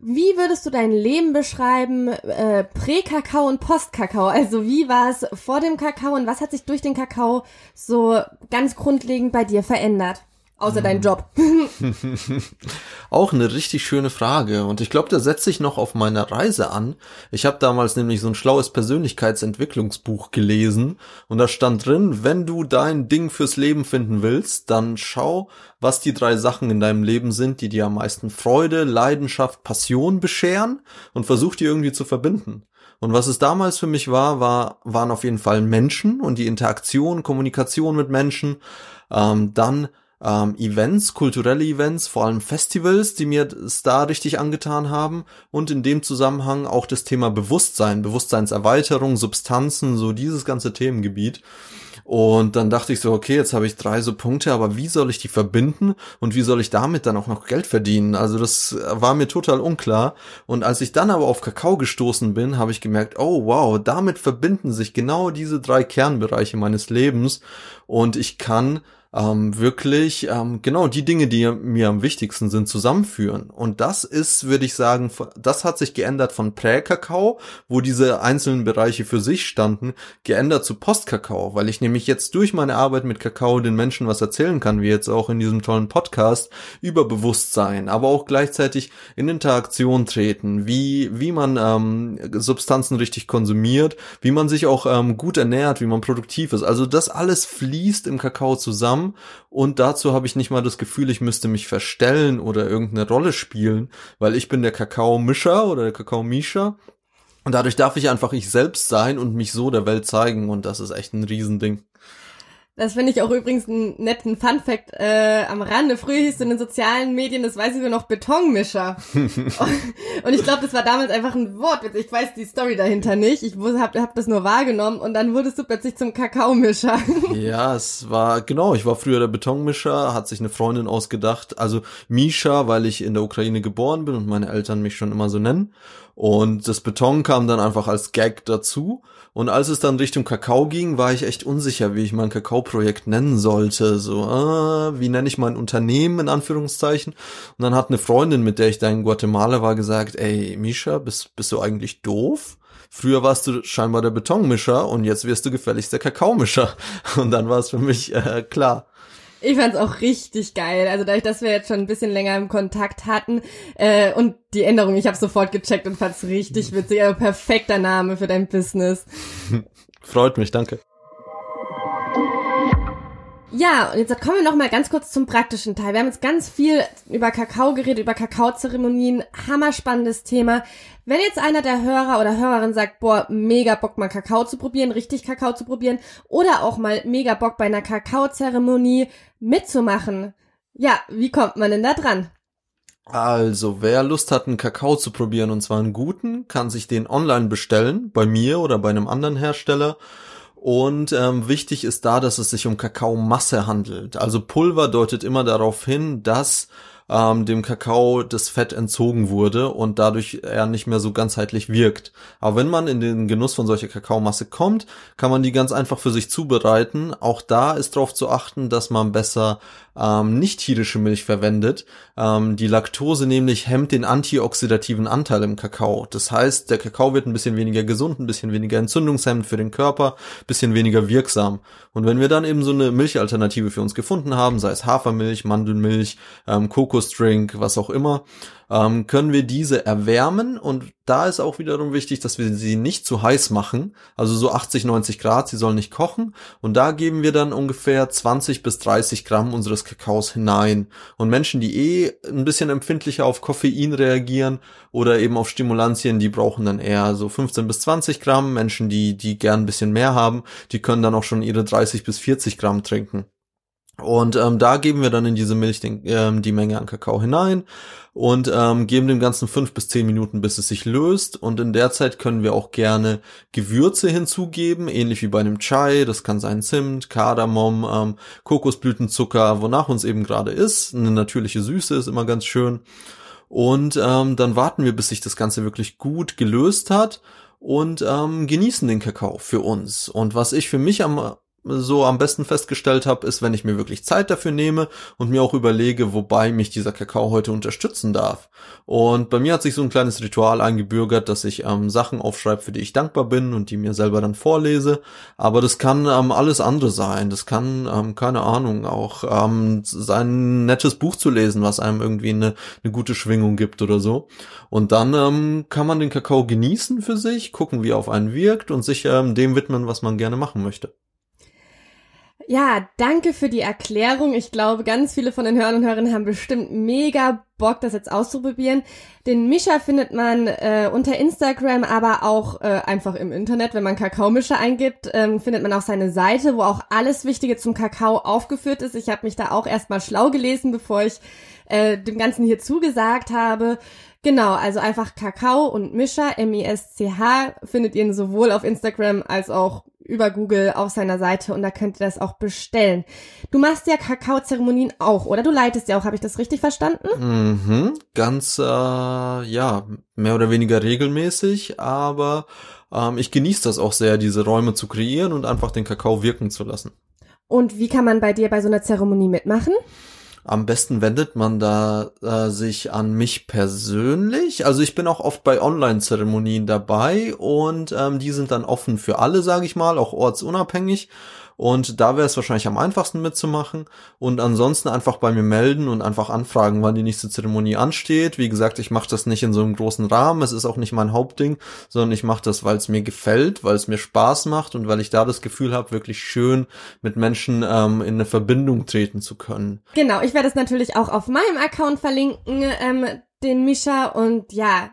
Wie würdest du dein Leben beschreiben, äh, Prä-Kakao und Post-Kakao? Also wie war es vor dem Kakao und was hat sich durch den Kakao so ganz grundlegend bei dir verändert? Außer dein Job. Auch eine richtig schöne Frage. Und ich glaube, da setze ich noch auf meiner Reise an. Ich habe damals nämlich so ein schlaues Persönlichkeitsentwicklungsbuch gelesen. Und da stand drin, wenn du dein Ding fürs Leben finden willst, dann schau, was die drei Sachen in deinem Leben sind, die dir am meisten Freude, Leidenschaft, Passion bescheren. Und versuch die irgendwie zu verbinden. Und was es damals für mich war, war waren auf jeden Fall Menschen und die Interaktion, Kommunikation mit Menschen. Ähm, dann ähm, Events, kulturelle Events, vor allem Festivals, die mir es da richtig angetan haben und in dem Zusammenhang auch das Thema Bewusstsein, Bewusstseinserweiterung, Substanzen, so dieses ganze Themengebiet. Und dann dachte ich so, okay, jetzt habe ich drei so Punkte, aber wie soll ich die verbinden und wie soll ich damit dann auch noch Geld verdienen? Also das war mir total unklar. Und als ich dann aber auf Kakao gestoßen bin, habe ich gemerkt, oh wow, damit verbinden sich genau diese drei Kernbereiche meines Lebens und ich kann ähm, wirklich ähm, genau die Dinge, die mir am wichtigsten sind, zusammenführen. Und das ist, würde ich sagen, das hat sich geändert von Prä-Kakao, wo diese einzelnen Bereiche für sich standen, geändert zu Post-Kakao, weil ich nämlich jetzt durch meine Arbeit mit Kakao den Menschen was erzählen kann, wie jetzt auch in diesem tollen Podcast, über Bewusstsein, aber auch gleichzeitig in Interaktion treten, wie, wie man ähm, Substanzen richtig konsumiert, wie man sich auch ähm, gut ernährt, wie man produktiv ist. Also das alles fließt im Kakao zusammen und dazu habe ich nicht mal das Gefühl, ich müsste mich verstellen oder irgendeine Rolle spielen, weil ich bin der Kakao-Mischer oder der Kakao-Mischer. Und dadurch darf ich einfach ich selbst sein und mich so der Welt zeigen. Und das ist echt ein Riesending. Das finde ich auch übrigens einen netten Funfact äh, am Rande. Früher hieß es in den sozialen Medien, das weiß ich nur noch, Betonmischer. und ich glaube, das war damals einfach ein Wort. Ich weiß die Story dahinter nicht. Ich habe hab das nur wahrgenommen und dann wurdest du plötzlich zum Kakaomischer. ja, es war, genau, ich war früher der Betonmischer, hat sich eine Freundin ausgedacht. Also Misha, weil ich in der Ukraine geboren bin und meine Eltern mich schon immer so nennen. Und das Beton kam dann einfach als Gag dazu. Und als es dann Richtung Kakao ging, war ich echt unsicher, wie ich mein Kakao-Projekt nennen sollte. So, ah, wie nenne ich mein Unternehmen in Anführungszeichen? Und dann hat eine Freundin, mit der ich da in Guatemala war, gesagt, ey, Misha, bist, bist du eigentlich doof? Früher warst du scheinbar der Betonmischer und jetzt wirst du gefälligst der Kakaomischer. Und dann war es für mich äh, klar. Ich fand's auch richtig geil. Also dadurch, dass wir jetzt schon ein bisschen länger im Kontakt hatten äh, und die Änderung, ich habe sofort gecheckt und fand's richtig witzig. Also perfekter Name für dein Business. Freut mich, danke. Ja, und jetzt kommen wir noch mal ganz kurz zum praktischen Teil. Wir haben jetzt ganz viel über Kakao geredet, über Kakaozeremonien, hammerspannendes Thema. Wenn jetzt einer der Hörer oder Hörerin sagt, boah, mega Bock mal Kakao zu probieren, richtig Kakao zu probieren oder auch mal mega Bock bei einer Kakaozeremonie mitzumachen, ja, wie kommt man denn da dran? Also, wer Lust hat, einen Kakao zu probieren, und zwar einen guten, kann sich den online bestellen, bei mir oder bei einem anderen Hersteller. Und ähm, wichtig ist da, dass es sich um Kakaomasse handelt. Also Pulver deutet immer darauf hin, dass ähm, dem Kakao das Fett entzogen wurde und dadurch er nicht mehr so ganzheitlich wirkt. Aber wenn man in den Genuss von solcher Kakaomasse kommt, kann man die ganz einfach für sich zubereiten. Auch da ist darauf zu achten, dass man besser ähm, nicht tierische Milch verwendet. Ähm, die Laktose nämlich hemmt den antioxidativen Anteil im Kakao. Das heißt, der Kakao wird ein bisschen weniger gesund, ein bisschen weniger entzündungshemmend für den Körper, bisschen weniger wirksam. Und wenn wir dann eben so eine Milchalternative für uns gefunden haben, sei es Hafermilch, Mandelmilch, ähm, Kokosdrink, was auch immer, ähm, können wir diese erwärmen? Und da ist auch wiederum wichtig, dass wir sie nicht zu heiß machen, also so 80, 90 Grad, sie sollen nicht kochen. Und da geben wir dann ungefähr 20 bis 30 Gramm unseres Kakaos hinein. Und Menschen, die eh ein bisschen empfindlicher auf Koffein reagieren oder eben auf Stimulantien, die brauchen dann eher so 15 bis 20 Gramm, Menschen, die, die gern ein bisschen mehr haben, die können dann auch schon ihre 30 bis 40 Gramm trinken. Und ähm, da geben wir dann in diese Milch den, ähm, die Menge an Kakao hinein und ähm, geben dem Ganzen fünf bis zehn Minuten, bis es sich löst. Und in der Zeit können wir auch gerne Gewürze hinzugeben, ähnlich wie bei einem Chai. Das kann sein Zimt, Kardamom, ähm, Kokosblütenzucker, wonach uns eben gerade ist. Eine natürliche Süße ist immer ganz schön. Und ähm, dann warten wir, bis sich das Ganze wirklich gut gelöst hat und ähm, genießen den Kakao für uns. Und was ich für mich am so am besten festgestellt habe, ist, wenn ich mir wirklich Zeit dafür nehme und mir auch überlege, wobei mich dieser Kakao heute unterstützen darf. Und bei mir hat sich so ein kleines Ritual eingebürgert, dass ich ähm, Sachen aufschreibe, für die ich dankbar bin und die mir selber dann vorlese. Aber das kann ähm, alles andere sein. Das kann, ähm, keine Ahnung, auch ähm, sein nettes Buch zu lesen, was einem irgendwie eine, eine gute Schwingung gibt oder so. Und dann ähm, kann man den Kakao genießen für sich, gucken, wie er auf einen wirkt und sich ähm, dem widmen, was man gerne machen möchte. Ja, danke für die Erklärung. Ich glaube, ganz viele von den Hörern und Hörerinnen haben bestimmt mega Bock, das jetzt auszuprobieren. Den Mischer findet man äh, unter Instagram, aber auch äh, einfach im Internet. Wenn man Kakaomischer eingibt, ähm, findet man auch seine Seite, wo auch alles Wichtige zum Kakao aufgeführt ist. Ich habe mich da auch erstmal schlau gelesen, bevor ich äh, dem Ganzen hier zugesagt habe. Genau, also einfach Kakao und Mischer, M-I-S-C-H, findet ihr sowohl auf Instagram als auch über Google auf seiner Seite und da könnt ihr das auch bestellen. Du machst ja Kakaozeremonien auch, oder? Du leitest ja auch, habe ich das richtig verstanden? Mhm, ganz, äh, ja, mehr oder weniger regelmäßig, aber ähm, ich genieße das auch sehr, diese Räume zu kreieren und einfach den Kakao wirken zu lassen. Und wie kann man bei dir bei so einer Zeremonie mitmachen? Am besten wendet man da äh, sich an mich persönlich. Also ich bin auch oft bei Online-Zeremonien dabei und ähm, die sind dann offen für alle, sage ich mal, auch ortsunabhängig. Und da wäre es wahrscheinlich am einfachsten mitzumachen. Und ansonsten einfach bei mir melden und einfach anfragen, wann die nächste Zeremonie ansteht. Wie gesagt, ich mache das nicht in so einem großen Rahmen. Es ist auch nicht mein Hauptding, sondern ich mache das, weil es mir gefällt, weil es mir Spaß macht und weil ich da das Gefühl habe, wirklich schön mit Menschen ähm, in eine Verbindung treten zu können. Genau, ich werde es natürlich auch auf meinem Account verlinken, ähm, den Mischa. Und ja,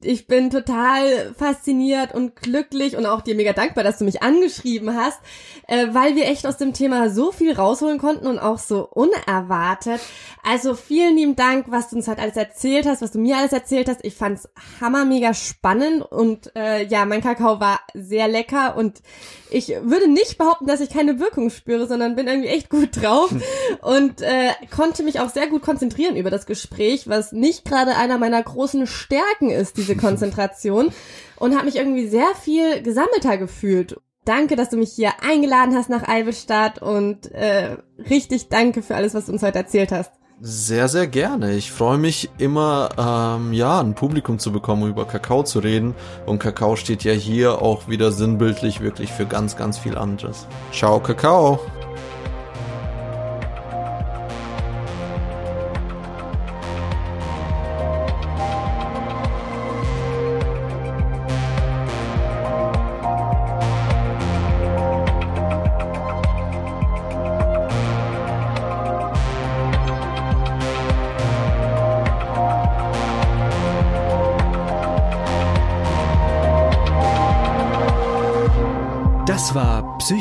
ich bin total fasziniert und glücklich und auch dir mega dankbar, dass du mich angeschrieben hast, äh, weil wir echt aus dem Thema so viel rausholen konnten und auch so unerwartet. Also vielen lieben Dank, was du uns halt alles erzählt hast, was du mir alles erzählt hast. Ich fand's hammer mega spannend und äh, ja, mein Kakao war sehr lecker und ich würde nicht behaupten, dass ich keine Wirkung spüre, sondern bin irgendwie echt gut drauf und äh, konnte mich auch sehr gut konzentrieren über das Gespräch, was nicht gerade einer meiner großen Stärken ist, diese Konzentration und habe mich irgendwie sehr viel gesammelter gefühlt. Danke, dass du mich hier eingeladen hast nach Eivelstadt und äh, richtig danke für alles, was du uns heute erzählt hast. Sehr, sehr gerne. Ich freue mich immer, ähm, ja, ein Publikum zu bekommen, über Kakao zu reden. Und Kakao steht ja hier auch wieder sinnbildlich wirklich für ganz, ganz viel anderes. Ciao, Kakao.